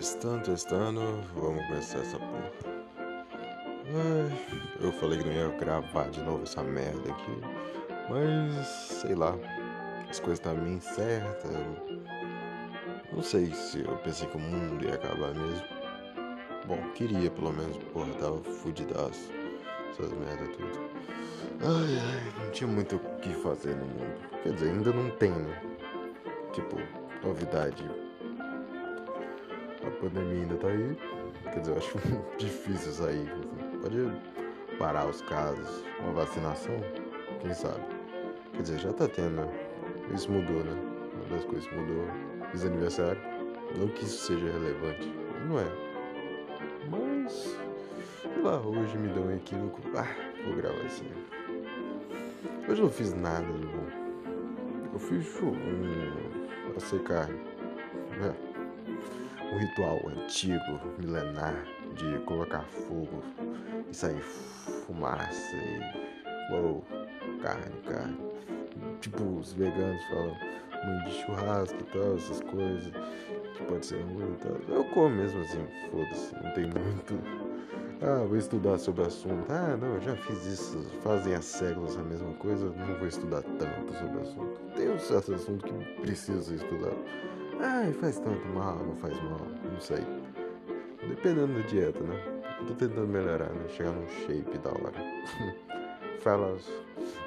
Testando, testando. Vamos começar essa porra. Ai, eu falei que não ia gravar de novo essa merda aqui. Mas, sei lá. As coisas estavam meio certas. Não sei se eu pensei que o mundo ia acabar mesmo. Bom, queria pelo menos, porra, tava fudidaço. Essas merdas tudo. Ai, ai, não tinha muito o que fazer no mundo. Quer dizer, ainda não tem, né? Tipo, novidade pandemia ainda tá aí. Quer dizer, eu acho difícil sair. Pode parar os casos, uma vacinação, quem sabe. Quer dizer, já tá tendo, né? Isso mudou, né? Uma das coisas mudou. Fiz aniversário. Não que isso seja relevante. Não é. Mas, sei lá, hoje me deu um equívoco. Ah, vou gravar assim. Hoje eu não fiz nada de bom. Eu fiz um, assei carne. É o ritual antigo, milenar, de colocar fogo e sair fumaça e. Uou, carne, carne. Tipo, os veganos falam muito de churrasco e tal, essas coisas, que pode ser ruim e tal. Eu como mesmo assim, foda-se, não tem muito. Ah, vou estudar sobre o assunto. Ah, não, eu já fiz isso, fazem há séculos a mesma coisa, não vou estudar tanto sobre o assunto. Tem um certo assunto que precisa estudar. Ai, faz tanto mal, não faz mal, não sei. Dependendo da dieta, né? Eu tô tentando melhorar, né? Chegar num shape da hora. fala,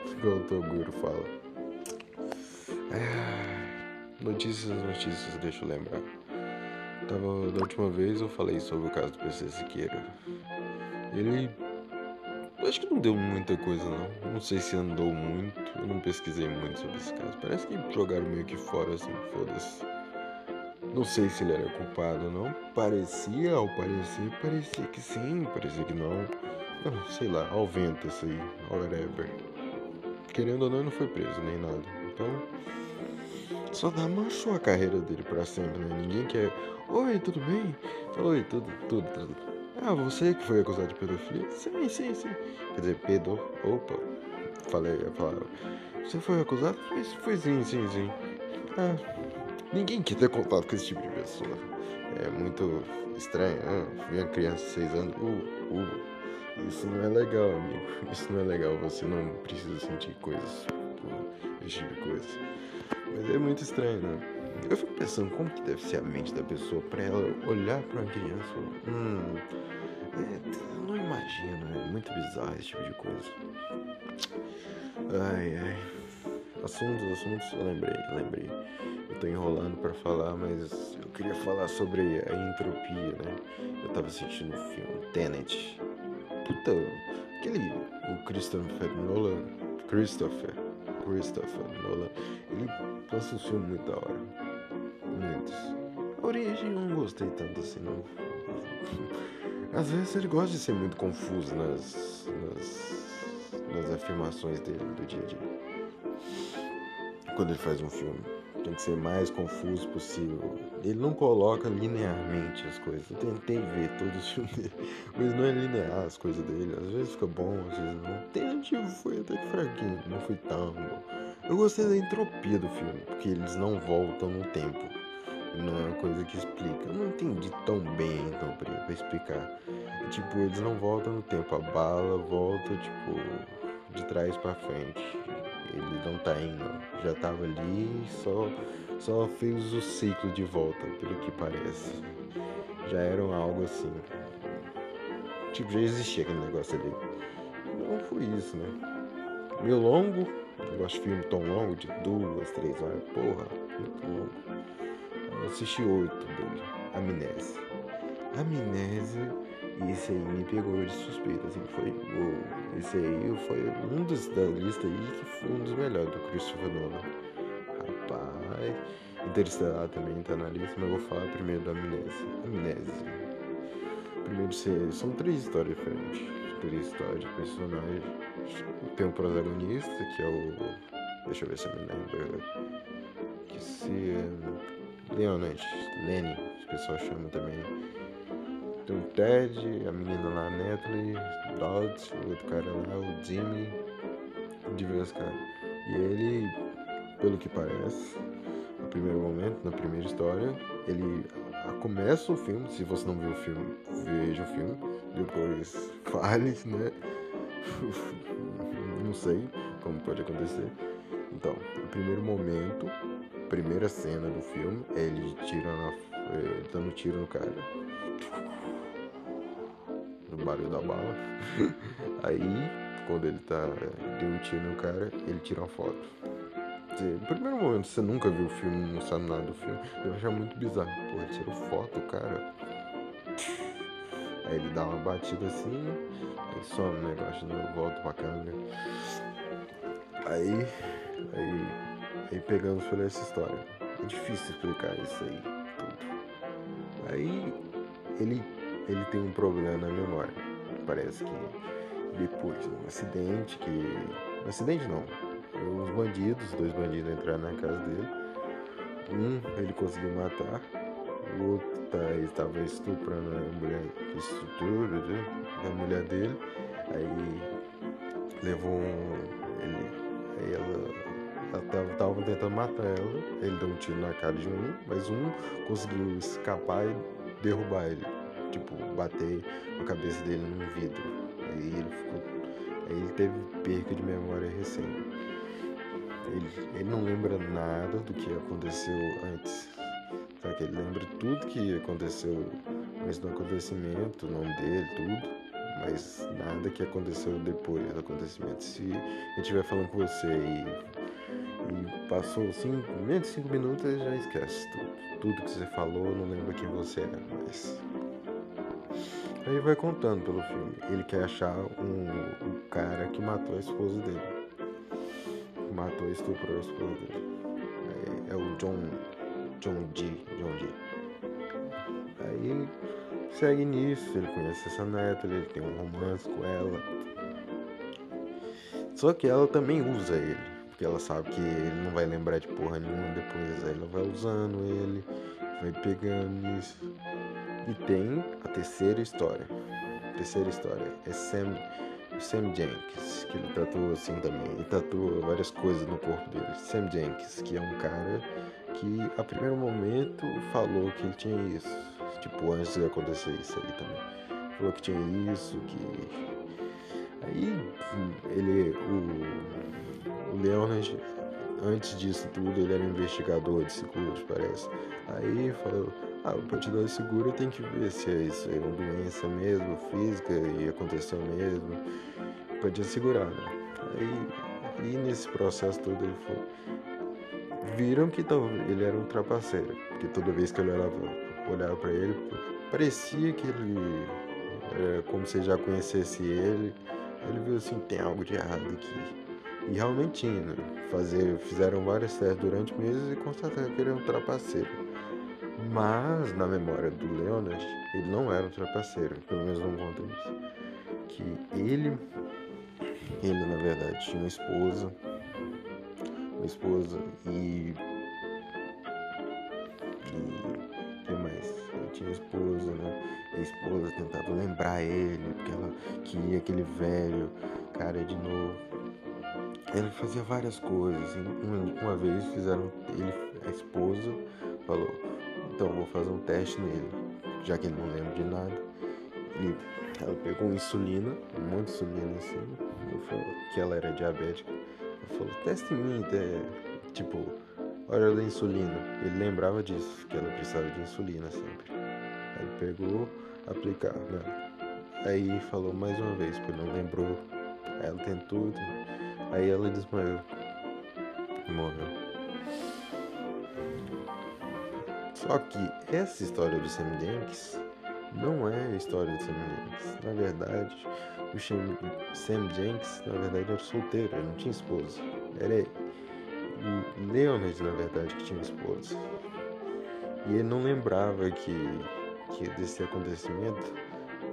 igual o Toguro fala. É, notícias, notícias, deixa eu lembrar. Tava, da última vez eu falei sobre o caso do PC Siqueira. Ele. Acho que não deu muita coisa não. Não sei se andou muito. Eu não pesquisei muito sobre esse caso. Parece que jogaram meio que fora assim, foda-se. Não sei se ele era culpado ou não. Parecia, ao parecer, parecia que sim, parecia que não. não sei lá, ao vento isso aí, whatever. Querendo ou não, ele não foi preso nem nada. Então, só dá manchou a carreira dele pra sempre, né? Ninguém quer. Oi, tudo bem? Oi, tudo, tudo, tudo. Ah, você que foi acusado de pedofilia? Sim, sim, sim. Quer dizer, pedo. Opa, falei, ia falar. Você foi acusado? Foi, foi sim, sim, sim. Ah, Ninguém quer ter contato com esse tipo de pessoa. É muito estranho. Ah, uma criança de 6 anos. Uh, uh. Isso não é legal, amigo. Isso não é legal. Você não precisa sentir coisas. Tipo, esse tipo de coisa. Mas é muito estranho, né? Eu fico pensando como que deve ser a mente da pessoa pra ela olhar pra uma criança hum. É, eu não imagino, é muito bizarro esse tipo de coisa. Ai, ai. Assuntos, assuntos, eu lembrei, eu lembrei. Tô enrolando para falar, mas eu queria falar sobre a entropia, né? Eu tava assistindo o filme Tenet. Puta, aquele. O Christopher Nolan. Christopher. Christopher Nolan. Ele lança um filme muito da hora. Muitos. A origem eu não gostei tanto assim, não. Às vezes ele gosta de ser muito confuso nas, nas, nas afirmações dele do dia a dia quando ele faz um filme. Tem que ser mais confuso possível. Ele não coloca linearmente as coisas. Eu tentei ver todos os filmes dele, mas não é linear as coisas dele. Às vezes fica bom, às vezes não. Tentativo foi até que fraquinho, não foi tão bom. Eu gostei da entropia do filme, porque eles não voltam no tempo. Não é uma coisa que explica. Eu não entendi tão bem entropia pra explicar. É, tipo, eles não voltam no tempo. A bala volta, tipo, de trás para frente ele não tá indo, já tava ali, só, só fez o ciclo de volta, pelo que parece. Já era algo assim. Tipo, já existia aquele negócio ali. Não foi isso, né? Meio longo, eu gosto de filme tão longo, de duas, três horas, porra, muito longo. Eu assisti oito dele, Amnésia. Amnésia e esse aí me pegou de suspeita, assim, foi o, esse aí foi um dos da lista aí que foi um dos melhores do Christopher Nolan. Rapaz, Interestelar também tá na lista, mas eu vou falar primeiro da Amnésia. Amnésia. Primeiro são três histórias diferentes. Três histórias de personagens. Tem um protagonista, que é o. Deixa eu ver se eu me lembro. Que se. Leonard, Lenny, os pessoal chamam também tem o Ted, a menina lá, Natalie, O outro cara lá, o Jimmy, diversos caras. E ele, pelo que parece, no primeiro momento, na primeira história, ele começa o filme, se você não viu o filme, veja o filme, depois fale, né? não sei como pode acontecer. Então, o primeiro momento, primeira cena do filme é ele tirando, é, dando tiro no cara. No barulho da bala. Aí, quando ele tá. Deu um tiro no cara, ele tira uma foto. No primeiro momento, você nunca viu o filme, não sabe nada do filme, eu achar muito bizarro. Pô, tirou foto, cara. Aí ele dá uma batida assim, aí some o negócio, né? volta pra câmera. Aí, aí, aí pegamos por essa história. É difícil explicar isso aí tudo. Aí ele, ele tem um problema na memória. Parece que depois de um acidente que. Um acidente não. Os bandidos, dois bandidos entraram na casa dele. Um ele conseguiu matar, o outro tá, estava estuprando a mulher, estrutura né, a mulher dele. Aí levou um. Ele, aí ela ela tava tentando matar ela, ele deu um tiro na cara de um, mas um conseguiu escapar e derrubar ele, tipo, bater a cabeça dele num vidro. Aí ele ficou. Aí ele teve perca de memória recente. Ele, ele não lembra nada do que aconteceu antes. Só que ele lembra tudo que aconteceu antes do acontecimento, o nome dele, tudo. Mas nada que aconteceu depois do acontecimento. Se ele estiver falando com você e, e passou cinco, menos de cinco minutos, ele já esquece tudo. Tudo que você falou, não lembra quem você é, mas. Aí vai contando pelo filme. Ele quer achar um, o cara que matou a esposa dele matou e estuprou a esposa dele. É, é o John. John G. John G. Aí segue nisso, ele conhece essa neta, ele tem um romance com ela. Só que ela também usa ele, porque ela sabe que ele não vai lembrar de porra nenhuma depois. Aí ela vai usando ele, vai pegando isso. E tem a terceira história. A terceira história é Sam Sam Jenkins, que ele tatua assim também. Ele tatua várias coisas no corpo dele. Sam Jenkins, que é um cara que a primeiro momento falou que ele tinha isso. Tipo, antes de acontecer isso aí também. Falou que tinha isso, que. Aí ele. O, o Leonard, antes disso tudo, ele era investigador de seguros, parece. Aí falou ah, te dar seguro tem que ver se é isso é uma doença mesmo, física e aconteceu mesmo. Podia segurar, né? Aí, e nesse processo todo ele foi. Viram que ele era um trapaceiro, porque toda vez que eu olhava, olhava para ele, parecia que ele. Era como se já conhecesse ele. Ele viu assim: tem algo de errado aqui. E realmente tinha, né? Fazer, fizeram vários testes durante meses e constataram que ele era um trapaceiro. Mas, na memória do Leonard, ele não era um trapaceiro, pelo menos não conta isso. Que ele, ele na verdade tinha uma esposa, uma esposa e. E. que mais? Ele tinha esposa, né? E a esposa tentava lembrar ele, porque ela queria aquele velho cara de novo. Ele fazia várias coisas. Uma vez fizeram. Ele, a esposa falou então vou fazer um teste nele, já que ele não lembra de nada. E ela pegou insulina, de insulina assim, falou que ela era diabética. Ela falou, teste em mim, até, tipo, hora da insulina. Ele lembrava disso, que ela precisava de insulina sempre. Aí pegou, aplicar, né? Aí falou mais uma vez, porque não lembrou. Aí ela tentou, aí ela desmaiou. Morreu. Só que essa história do Sam não é a história do Sam Jenkins. Na verdade, o Sam Jenkins, na verdade, era solteiro, ele não tinha esposa. Era Leonard, na verdade, que tinha esposa. E ele não lembrava que, que desse acontecimento,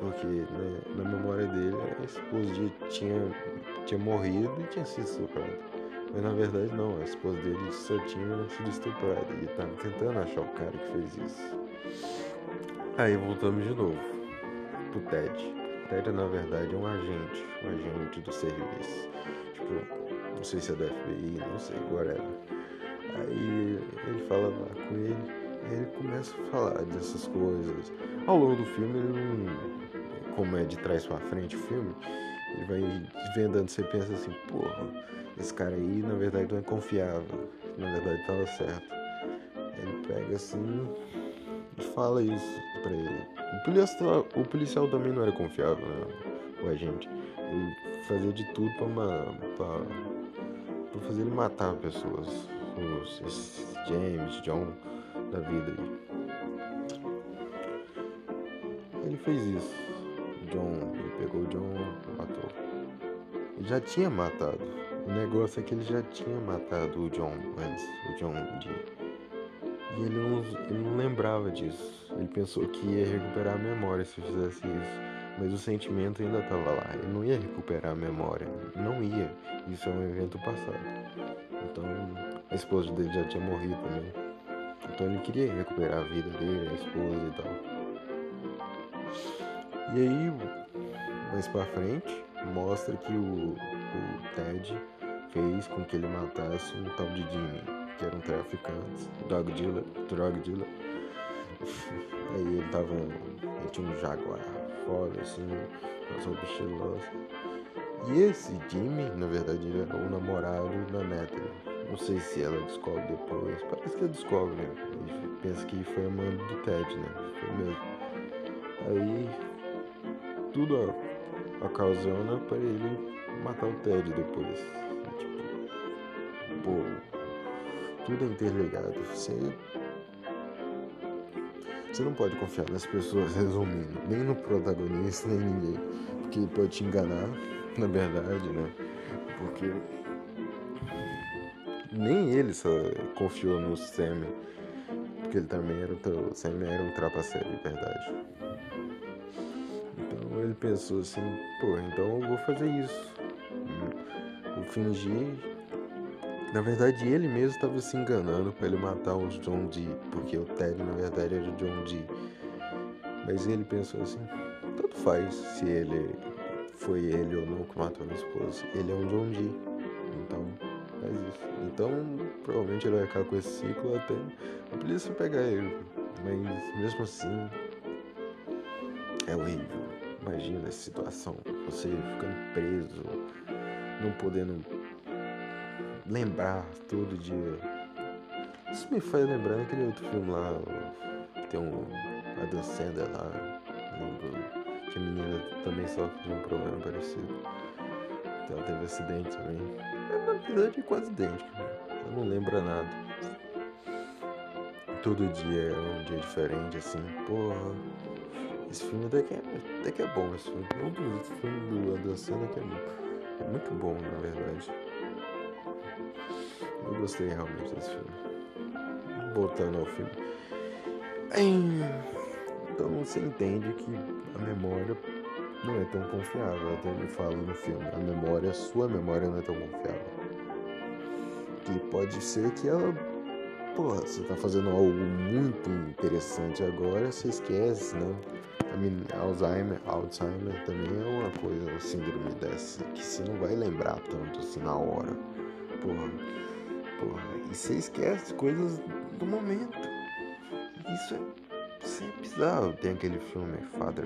porque né, na memória dele a esposa tinha, tinha morrido e tinha sido estuprada. Mas na verdade não, a esposa dele só tinha sido estuprada e estava tentando achar o cara que fez isso. Aí voltamos de novo pro Ted. Ted na verdade é um agente, um agente do serviço. Tipo, não sei se é da FBI, não sei, whatever. Aí ele fala lá com ele, ele começa a falar dessas coisas. Ao longo do filme, ele não. Como é de trás pra frente o filme, ele vai vendando, você pensa assim, porra, esse cara aí na verdade não é confiável. Na verdade tava certo. Ele pega assim e fala isso pra ele. O policial, o policial também não era confiável, né? O agente. Ele fazia de tudo pra, uma, pra, pra fazer ele matar pessoas. Os James, John da vida aí. Ele fez isso. John, ele pegou o John matou. Ele já tinha matado. O negócio é que ele já tinha matado o John antes, o John de. E ele não, ele não lembrava disso. Ele pensou que ia recuperar a memória se fizesse isso. Mas o sentimento ainda estava lá. Ele não ia recuperar a memória. Não ia. Isso é um evento passado. Então a esposa dele já tinha morrido também. Então ele queria recuperar a vida dele, a esposa e tal. E aí, mais pra frente, mostra que o, o Ted fez com que ele matasse um tal de Jimmy, que era um traficante, drug dealer, drug dealer. Aí ele tava. Ele tinha um jaguar foda, assim, uma roupa estilosa. E esse Jimmy, na verdade, ele era o namorado da Natalie. Não sei se ela descobre depois. Parece que ela descobre, né? Pensa que foi a mãe do Ted, né? Foi mesmo. Aí tudo ocasiona para ele matar o Ted depois. Tipo, pô, tudo é interligado. Você, você não pode confiar nas pessoas, resumindo, nem no protagonista, nem ninguém, porque pode te enganar, na verdade, né? Porque nem ele só confiou no Sam, porque ele também era o Sam era um trapaceiro, de verdade. Então ele pensou assim, pô, então eu vou fazer isso. Fingir. Na verdade ele mesmo estava se enganando para ele matar os John Dee, porque o Ted na verdade era o John Dee. Mas ele pensou assim, tanto faz se ele foi ele ou não que matou a minha esposa. Ele é um John Dee. Então faz isso. Então provavelmente ele vai ficar com esse ciclo até a polícia pegar ele. Mas mesmo assim é horrível. Imagina essa situação. Você ficando preso, não podendo lembrar todo dia. Isso me faz lembrar aquele outro filme lá. Tem um Adam Sandler lá. Que a menina também sofre de um problema parecido. Então ela teve acidente também. É, na verdade é quase idêntico. Né? Ela não lembra nada. Todo dia é um dia diferente, assim, porra esse filme que é, que é bom. Esse filme. Um dos filmes do Adam Sandler que é, é muito bom, na verdade. Eu gostei realmente desse filme. Voltando ao filme. Então você entende que a memória não é tão confiável. Até ele fala no filme. A memória, a sua memória não é tão confiável. Que pode ser que ela porra, você tá fazendo algo muito interessante agora, você esquece, né? Alzheimer, Alzheimer também é uma coisa, a síndrome dessa, que você não vai lembrar tanto assim na hora. Porra, porra, e você esquece coisas do momento. Isso é, isso é bizarro. Tem aquele filme Father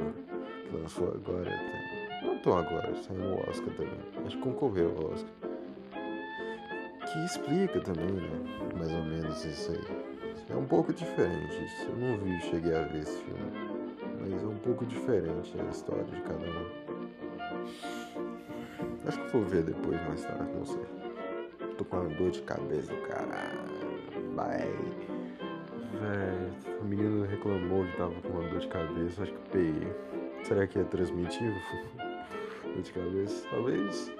que lançou agora, tá? não tão agora, saiu no Oscar também. Acho que concorreu ao Oscar. Que explica também, né? Mais ou menos isso aí. É um pouco diferente. Isso. Eu não vi, cheguei a ver esse filme pouco diferente a história de cada um. Acho que vou ver depois, mais tarde, não sei. Tô com uma dor de cabeça do caralho. Vai. Véi, o menino reclamou que tava com uma dor de cabeça, acho que peguei. Será que é transmitivo? dor de cabeça? Talvez.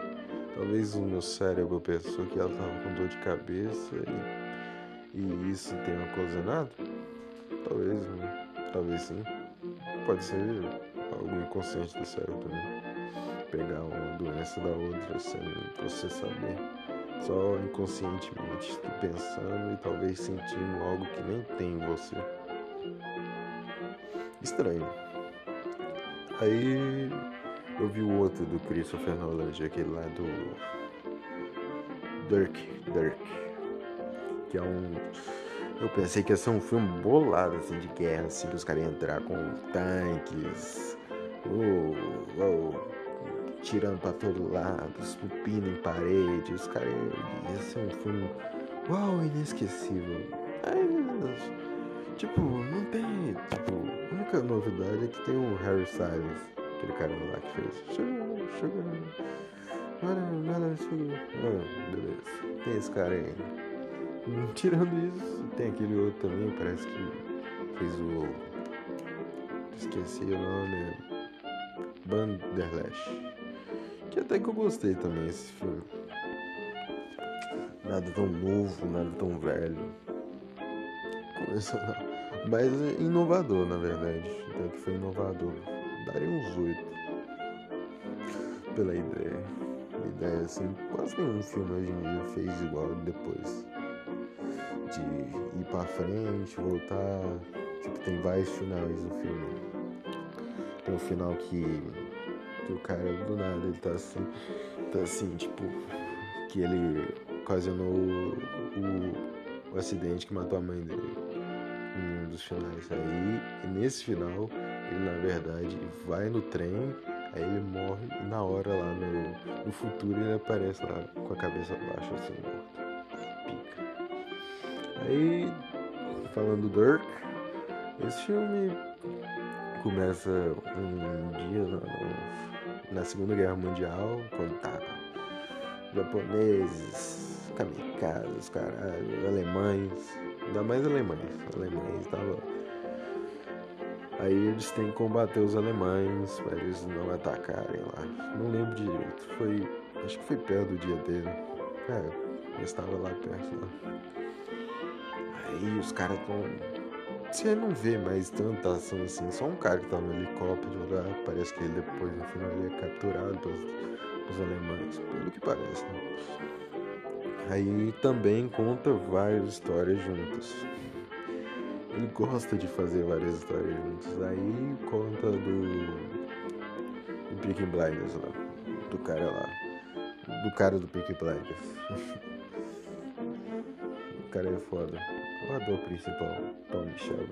Talvez o meu cérebro pensou que ela tava com dor de cabeça e, e isso tenha ocasionado? Talvez, né? talvez sim. Pode ser algo inconsciente do cérebro também. Pegar uma doença da outra sem você saber. Só inconscientemente pensando e talvez sentindo algo que nem tem em você. Estranho. Aí eu vi o outro do Christopher Nolan, aquele lá do Dirk, Dirk, que é um Eu pensei que ia ser um filme bolado, assim, de guerra, assim, que os caras iam entrar com tanques, oh, oh, tirando pra todo lado, esculpindo em parede, os caras ia ser um filme, uau, inesquecível. Aí, tipo, não tem, tipo, a única novidade é que tem o Harry Styles, aquele cara lá que fez Sugar, Sugar, nada, nada, Sugar, ah, beleza, tem esse cara aí. Tirando isso, tem aquele outro também, parece que fez o. Esqueci o nome. Banderlash. Que até que eu gostei também esse filme. Nada tão novo, nada tão velho. Começou Mas inovador, na verdade. Até que foi inovador. Daria uns oito. Pela ideia. Ideia assim, quase nenhum filme hoje em dia fez igual depois pra frente, voltar. Tipo, tem vários finais no filme. Tem um final que, que o cara do nada ele tá assim, tá assim, tipo, que ele ocasionou o, o, o acidente que matou a mãe dele em um dos finais. Aí, nesse final, ele na verdade vai no trem, aí ele morre e na hora lá no, no futuro ele aparece lá com a cabeça baixa assim. Aí, falando do Dirk, esse filme começa um dia na, Segunda Guerra Mundial, quando tá japoneses, kamikazes, caralho, alemães, ainda mais alemães, alemães tava. Aí eles têm que combater os alemães para eles não atacarem lá. Não lembro direito. Foi. Acho que foi perto do dia dele. É, eu estava lá perto. Né? Aí os caras tão. Você não vê mais tanta ação assim, só um cara que tá no helicóptero lá, parece que ele depois no final ele é capturado pelos, pelos alemães, pelo que parece, né? Aí também conta várias histórias juntas. Ele gosta de fazer várias histórias juntas. Aí conta do. do Peaky Blinders lá. Do cara lá. Do cara do Peaky Blinders. o cara é foda. O ator principal, Tom Michel.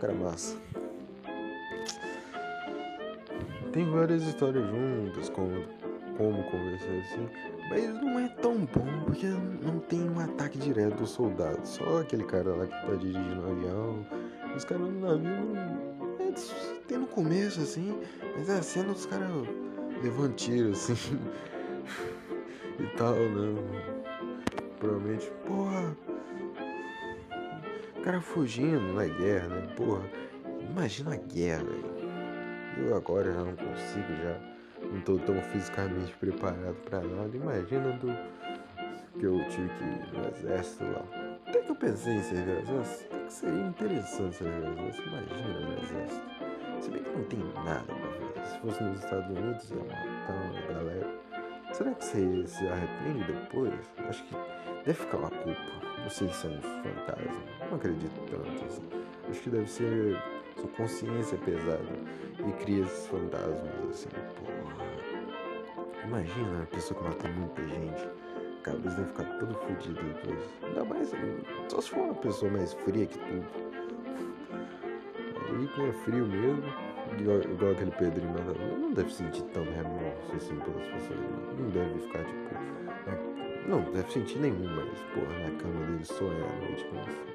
Cara massa. Tem várias histórias juntas, como, como conversar assim, mas não é tão bom porque não tem um ataque direto dos soldados. Só aquele cara lá que tá dirigindo o avião. Os caras no navio é, tem no começo assim, mas é a cena dos caras levando tiro assim e tal, né? Provavelmente, porra cara fugindo na guerra, né? Porra, imagina a guerra. Eu agora já não consigo, já não tô tão fisicamente preparado para nada. Imagina do que eu tive que ir no exército lá. Até que eu pensei em servir no exército, até que seria interessante servir no exército. Imagina no exército. Se bem que não tem nada pra ver. Se fosse nos Estados Unidos, ia matar uma galera. Será que você se arrepende depois? Acho que deve ficar uma culpa. Se são fantasmas. Não acredito tanto assim. Acho que deve ser sua consciência pesada e cria esses fantasmas assim. Porra. Imagina a pessoa que mata muita gente. A cabeça deve ficar todo fodido depois. Ainda mais só se for uma pessoa mais fria que tudo. Aí quem é frio mesmo, igual, igual aquele Pedrinho não deve sentir tanto remorso assim pelas pessoas. Não, não deve ficar tipo. Não, deve sentir nenhum, mas, porra, na cama dele sonha à noite com isso.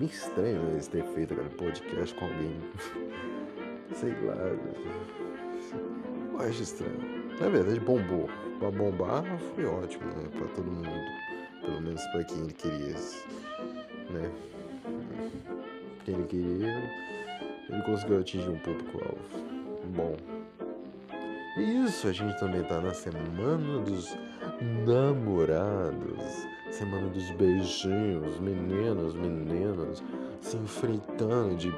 É estranho né, eles terem feito aquele podcast com alguém. Sei lá. Eu acho estranho. Na verdade, bombou. Pra bombar foi ótimo, né? Pra todo mundo. Pelo menos pra quem ele queria. Né? Quem ele queria. Ele conseguiu atingir um público-alvo. Bom. E isso, a gente também tá na semana dos namorados, semana dos beijinhos, meninos, meninas, se enfrentando de.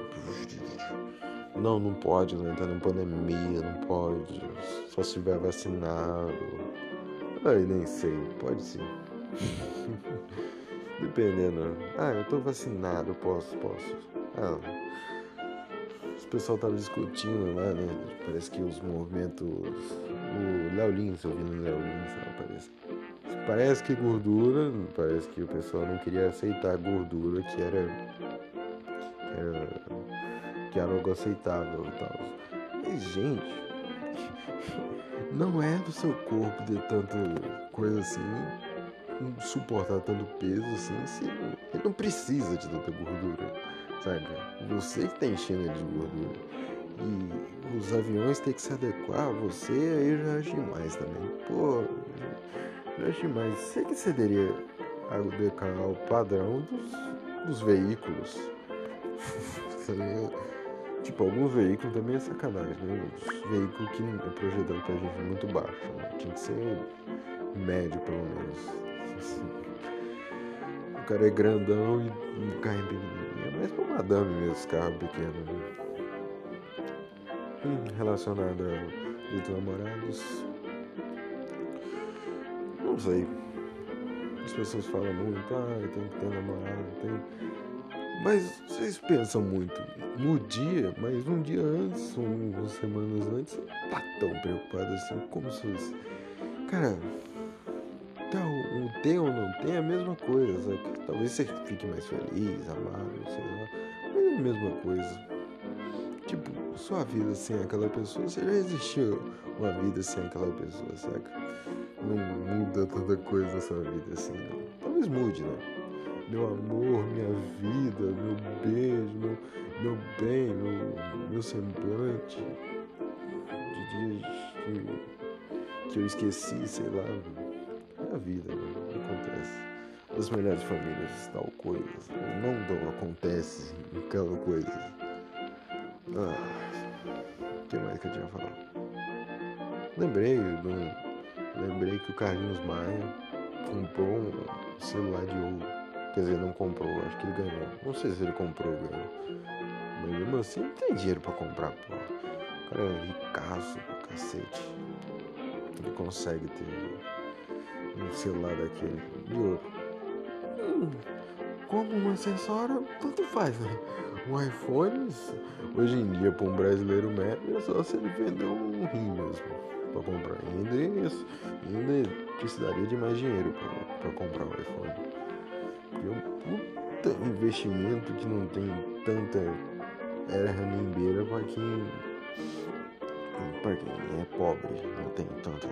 Não, não pode, não entrar na pandemia, não pode. Só se tiver vacinado. Ai, nem sei, pode sim. Dependendo. Ah, eu tô vacinado, posso, posso. Ah, o pessoal tava discutindo lá, né? Parece que os movimentos. O Léo Lins, ouvindo o Léo Lins lá, parece. parece que gordura, parece que o pessoal não queria aceitar gordura que era, que era, que era algo aceitável e tal. Mas, gente, não é do seu corpo ter tanta coisa assim, suportar tanto peso assim, se ele não precisa de tanta gordura, sabe? Você que tá enchendo ele de gordura. E os aviões têm que se adequar a você, aí já acho demais também. Pô, já acho demais. Você que cederia adequar ao padrão dos, dos veículos. tipo, alguns veículos também é sacanagem, né? Os veículos que é projetado pra gente muito baixo, né? Tinha que ser médio pelo menos. O cara é grandão e o carro é. É mais pra madame mesmo, os carros pequenos, né? Relacionada a dos namorados. Não sei. As pessoas falam muito, ah, tem que ter namorado, tem. Mas vocês pensam muito no dia, mas um dia antes, umas semanas antes, você não tá tão preocupado assim como se fosse. Cara, tá, o ter ou não ter é a mesma coisa, sabe? Talvez você fique mais feliz, amado, sei lá, mas é a mesma coisa. Tipo, sua vida sem aquela pessoa, você já existiu uma vida sem aquela pessoa, saca? Não muda tanta coisa na sua vida assim, não. Talvez mude, né? Meu amor, minha vida, meu beijo, meu, meu bem, meu, meu semblante. De dias que, que eu esqueci, sei lá. É a vida, né? Acontece. As melhores famílias, tal coisa. Não, não acontece aquela coisa. Ah, que mais que eu tinha falado? Lembrei do, lembrei que o Carlinhos Maia comprou um celular de ouro. Quer dizer, não comprou, acho que ele ganhou. Não sei se ele comprou ou ganhou. Mas mesmo assim não tem dinheiro pra comprar, pô. O cara é ricaço cacete. Ele consegue ter um celular daquele de ouro. Hum, como um acessório, tanto faz, né? Um iPhone, hoje em dia, para um brasileiro médio, é só se ele vender um rim mesmo para comprar. Ainda, isso, ainda precisaria de mais dinheiro para comprar um iPhone. É um puta investimento que não tem tanta erra nem beira para quem, pra quem é pobre, não tem tanta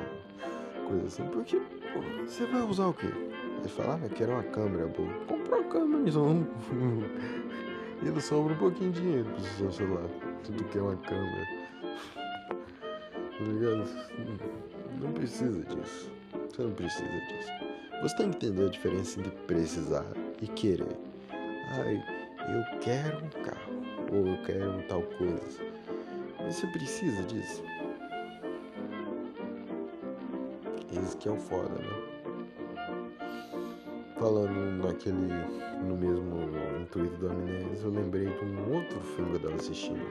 coisa assim. Porque pô, você vai usar o quê? Vai falar, ah, quero uma câmera boa. Comprar uma câmera, então. E ainda sobra um pouquinho de dinheiro pro seu celular. Tudo que é uma câmera. Tá ligado? Não precisa disso. Você não precisa disso. Você tem que entender a diferença entre precisar e querer. Ai, eu quero um carro. Ou eu quero tal coisa. Você precisa disso. Esse que é o foda, né? Falando naquele no mesmo intuito do Amnésia, eu lembrei de um outro filme que eu estava assistindo.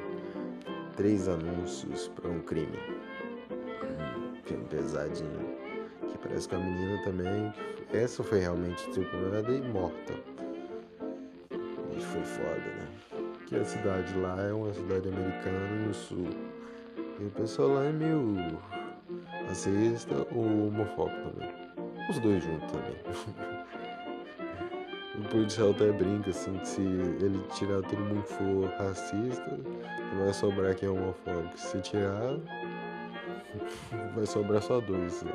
Três anúncios para um crime. Um filme pesadinho. Que parece que a menina também. Essa foi realmente estuprada e morta. E foi foda, né? Que a cidade lá é uma cidade americana no sul. E o pessoal lá é meio racista ou homofóbico também. Os dois juntos também. O policial até brinca assim que se ele tirar todo mundo que for racista, vai sobrar quem é homofóbico. Se tirar, vai sobrar só dois. Né?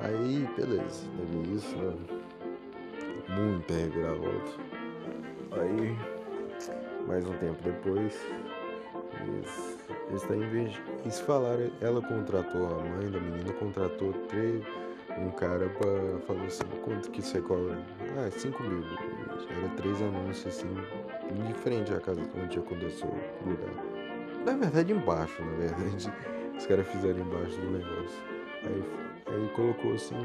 Aí, beleza, teve isso, né? Muita reviravolta. Aí, mais um tempo depois, eles, eles, tá eles falaram, ela contratou, a mãe da menina contratou três um cara falou assim, quanto que você cobra? Ah, 5 mil. Era três anúncios assim, de frente à casa onde aconteceu o lugar. Na verdade embaixo, na verdade. Os caras fizeram embaixo do negócio. Aí, aí colocou assim,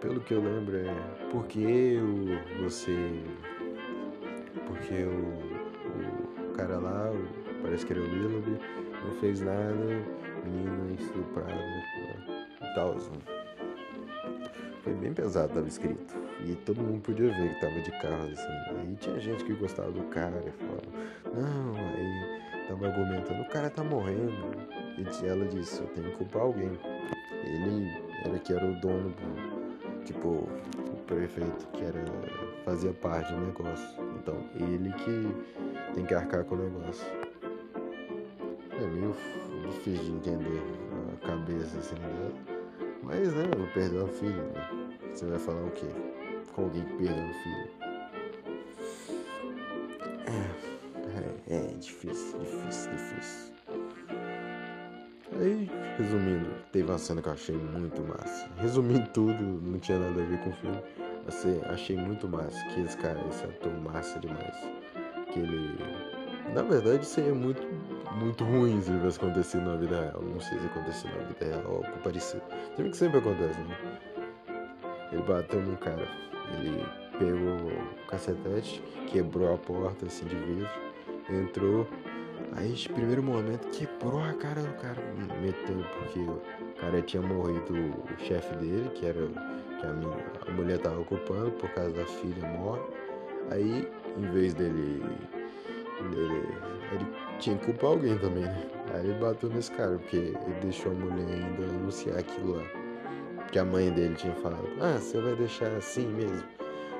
pelo que eu lembro é porque o, você. Porque o, o cara lá, o, parece que era o Willoughby, não fez nada, menina estuprada e tal. Foi bem pesado, tava escrito. E todo mundo podia ver que tava de carro, assim. Aí tinha gente que gostava do cara e falava, não, aí tava argumentando, o cara tá morrendo. E ela disse, eu tenho que culpar alguém. Ele era que era o dono, do, tipo, o prefeito que era fazia parte do negócio. Então, ele que tem que arcar com o negócio. É meio difícil de entender a cabeça assim dela. Mas, né, ela perdeu a filha. Né? Você vai falar o quê? Com alguém que perdeu a filha. É, é, é difícil, difícil, difícil. Aí, resumindo, teve uma cena que eu achei muito massa. Resumindo tudo, não tinha nada a ver com o filme. Assim, achei muito massa que esse cara, esse ator massa demais. Que ele. Na verdade, seria muito, muito ruim se tivesse acontecido na vida real. Não sei se aconteceu na vida real ou algo parecido. Tem que sempre acontece, né? Ele bateu no cara. Ele pegou o cacetete, quebrou a porta assim de vidro, entrou Aí, de primeiro momento, quebrou a cara do cara, meteu, porque o cara tinha morrido o chefe dele, que era que a, minha, a mulher tava ocupando por causa da filha morre. Aí, em vez dele, dele. Ele tinha que culpar alguém também, né? Aí ele bateu nesse cara, porque ele deixou a mulher ainda anunciar aquilo lá. Que a mãe dele tinha falado, ah, você vai deixar assim mesmo?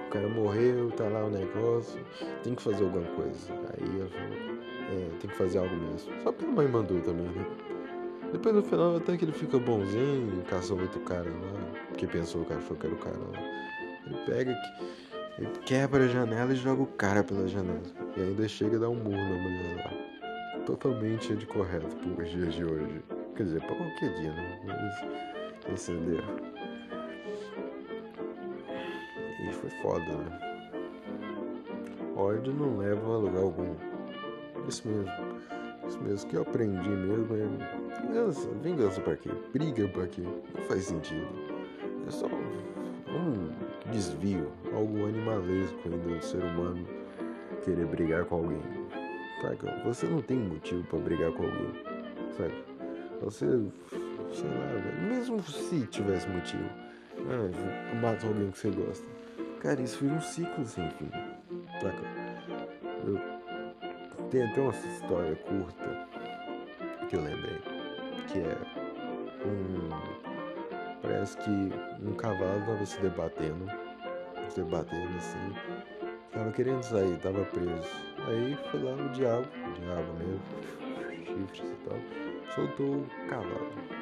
O cara morreu, tá lá o negócio, tem que fazer alguma coisa. Aí ela falou, é, tem que fazer algo mesmo. Só porque a mãe mandou também, né? Depois no final até que ele fica bonzinho, caça outro cara lá, que pensou que achou que era o cara lá. Ele pega, ele quebra a janela e joga o cara pela janela. E ainda chega a dar um murro na mulher lá. Totalmente anticorreto por dias de hoje. Quer dizer, pra qualquer dia, né? Mas, entendeu? E foi foda, né? Ódio não leva a lugar algum. Isso mesmo. Isso mesmo. Que eu aprendi mesmo é vingança. Vingança pra quê? Briga pra quê? Não faz sentido. É só um desvio, algo animalesco ainda do ser humano querer brigar com alguém. Saca? Você não tem motivo para brigar com alguém. Saca? Você, sei lá, mesmo se tivesse motivo, ah, matar alguém que você gosta. Cara, isso vira um ciclo sem fim. Saca? Eu tem até uma história curta que eu lembrei, que é um. Parece que um cavalo estava se debatendo, se debatendo assim, tava querendo sair, tava preso. Aí foi lá o diabo, o diabo mesmo, chifres e tal, soltou o cavalo.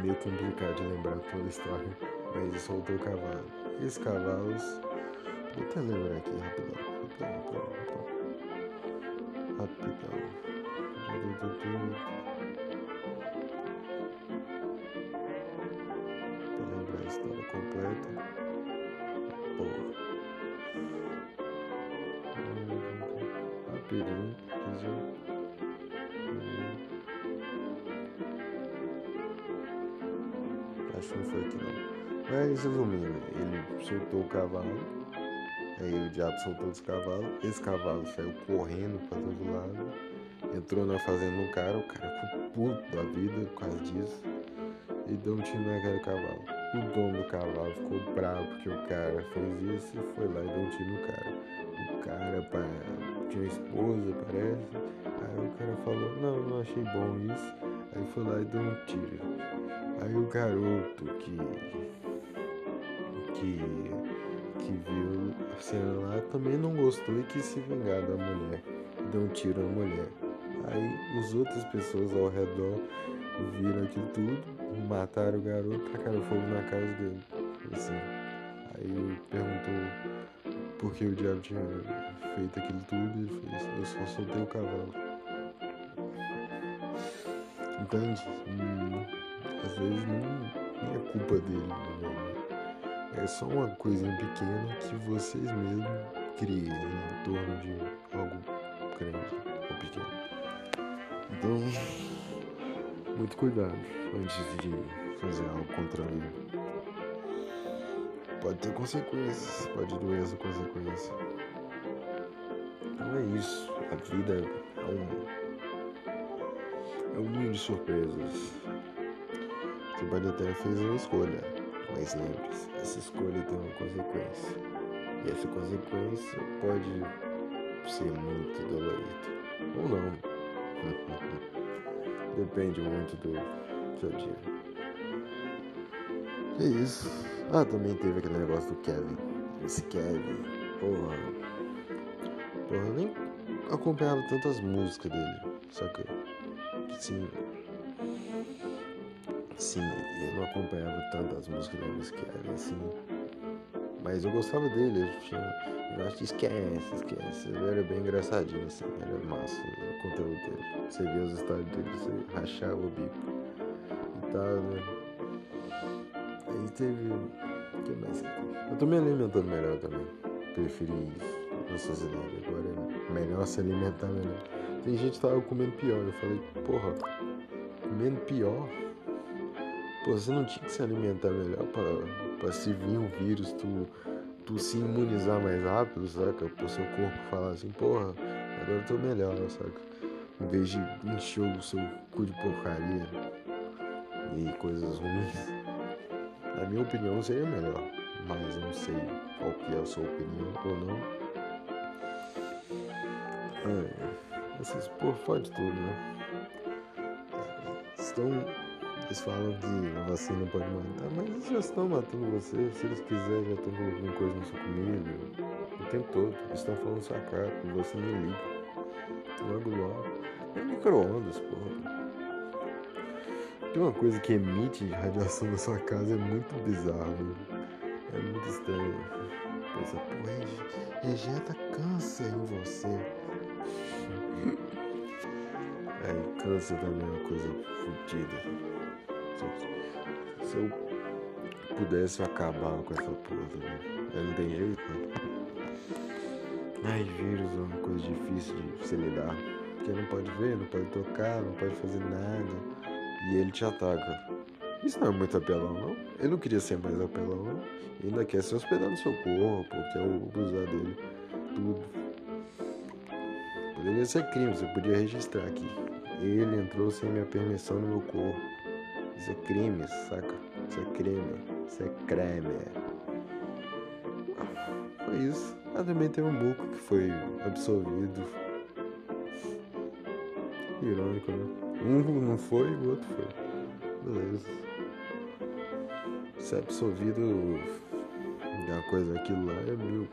meio complicado de lembrar toda a história, mas ele soltou o cavalo. Esses cavalos. Vou até lembrar aqui rapidão. Rapidão, rapidão, rapidão. Rapidão. Pra lembrar a história completa. Boa. Rapidinho, 18. isso, não foi aqui não. Mas resumindo, ele soltou o cavalo, aí o diabo soltou os cavalos, esse cavalo saiu correndo para todo lado, entrou na fazenda do cara, o cara ficou puto da vida por causa disso, e deu um tiro naquele cavalo. O dono do cavalo ficou bravo porque o cara fez isso e foi lá e deu um tiro no cara. O cara pá, tinha esposa, parece. Aí o cara falou, não, não achei bom isso. Aí foi lá e deu um tiro. Aí o garoto que. que que viu a cena lá também não gostou e quis se vingar da mulher. Deu um tiro na mulher. Aí as outras pessoas ao redor viram aquilo tudo, mataram o garoto, tacaram fogo na casa dele. Assim. Aí perguntou por que o diabo tinha feito aquilo tudo e ele fez, eu só soltei o cavalo. Entende? E, às vezes nem, nem é culpa dele, né? é só uma coisinha pequena que vocês mesmos criem em torno de algo grande ou pequeno. Então, muito cuidado antes de fazer algo contra ele. Pode ter consequências, pode doer essa consequência. Então é isso. A vida é um. É um ninho de surpresas. Pode até fazer uma escolha mas lembre-se, essa escolha tem uma consequência. E essa consequência pode ser muito dolorida. Ou não. Depende muito do seu dia. Que isso. Ah, também teve aquele negócio do Kevin. Esse Kevin. Porra. Porra, eu nem acompanhava tantas músicas dele. Só que. Sim. Sim, eu não acompanhava tantas músicas do Kevin assim. Mas eu gostava dele, eu tinha. Eu acho que esquece, esquece. Ele era bem engraçadinho, assim, era massa o conteúdo dele. Você via os stories dele, você rachava o bico e tal, né? Aí teve. O que mais que teve? Eu tô me alimentando melhor também. Preferi isso na sociedade. Agora é melhor se alimentar melhor. Tem gente que tava comendo pior. Eu falei, porra, comendo pior? Pô, você não tinha que se alimentar melhor pra se vir um vírus, tu, tu se imunizar mais rápido, saca? Pro seu corpo falar assim, porra, agora eu tô melhor, saca? Em vez de encher o seu cu de porcaria e coisas ruins. Na minha opinião seria melhor, mas não sei qual que é a sua opinião ou não. É, essas porra fode tudo, né? Estão. Eles falam que a vacina pode matar, mas eles já estão matando você. Se eles quiserem, já estão colocando coisa na sua comida. O tempo todo. Eles estão falando sua cara, você nem liga. Logo logo. É micro-ondas, porra. Tem uma coisa que emite radiação na sua casa é muito bizarro? É muito estranho. Pensa, pô, rejeta câncer em você. Aí, câncer também é uma coisa fodida. Se, eu pudesse acabar com essa porra também. Aí não tem jeito, né? Ai, vírus é uma coisa difícil de se lidar. Porque não pode ver, não pode tocar, não pode fazer nada e ele te ataca. Isso não é muito apelão, não? Ele não queria ser mais apelão, não? Ele ainda quer se hospedar no seu corpo, quer abusar dele, tudo. Poderia ser crime, você podia registrar aqui. Ele entrou sem minha permissão no meu corpo. Isso é crime, saca? Isso é crime. Isso é creme. Foi isso. Ah, também tem um muco que foi absolvido. Irônico, né? Um não foi e o outro foi. Beleza. Ser absolvido de uma coisa, aquilo lá é mil.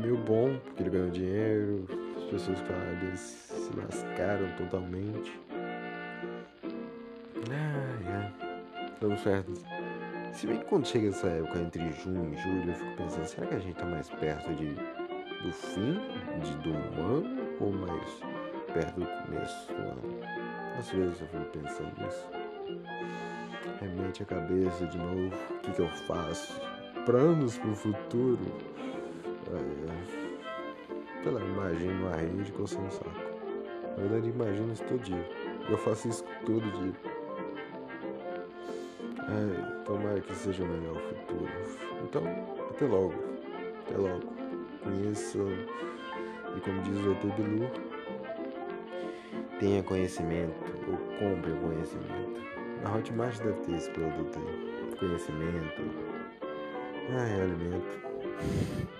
Mil bom, porque ele ganhou dinheiro, as pessoas falaram eles se lascaram totalmente. Ah, é. Estamos certo. Se bem que quando chega essa época entre junho e julho, eu fico pensando, será que a gente tá mais perto de, do fim de, do ano ou mais perto do começo do ano. Às vezes eu fico pensando nisso. Remente a cabeça de novo. O que, que eu faço? Planos para o futuro. É, sei lá, imagino a rede coçando o saco. Na verdade, imagino isso todo dia. Eu faço isso todo dia. É, tomara que seja melhor o futuro. Então, até logo. Até logo. Conheça, e como diz o ET Bilu, tenha conhecimento ou compre conhecimento. Na Hotmart deve ter esse produto aí. Conhecimento. É alimento.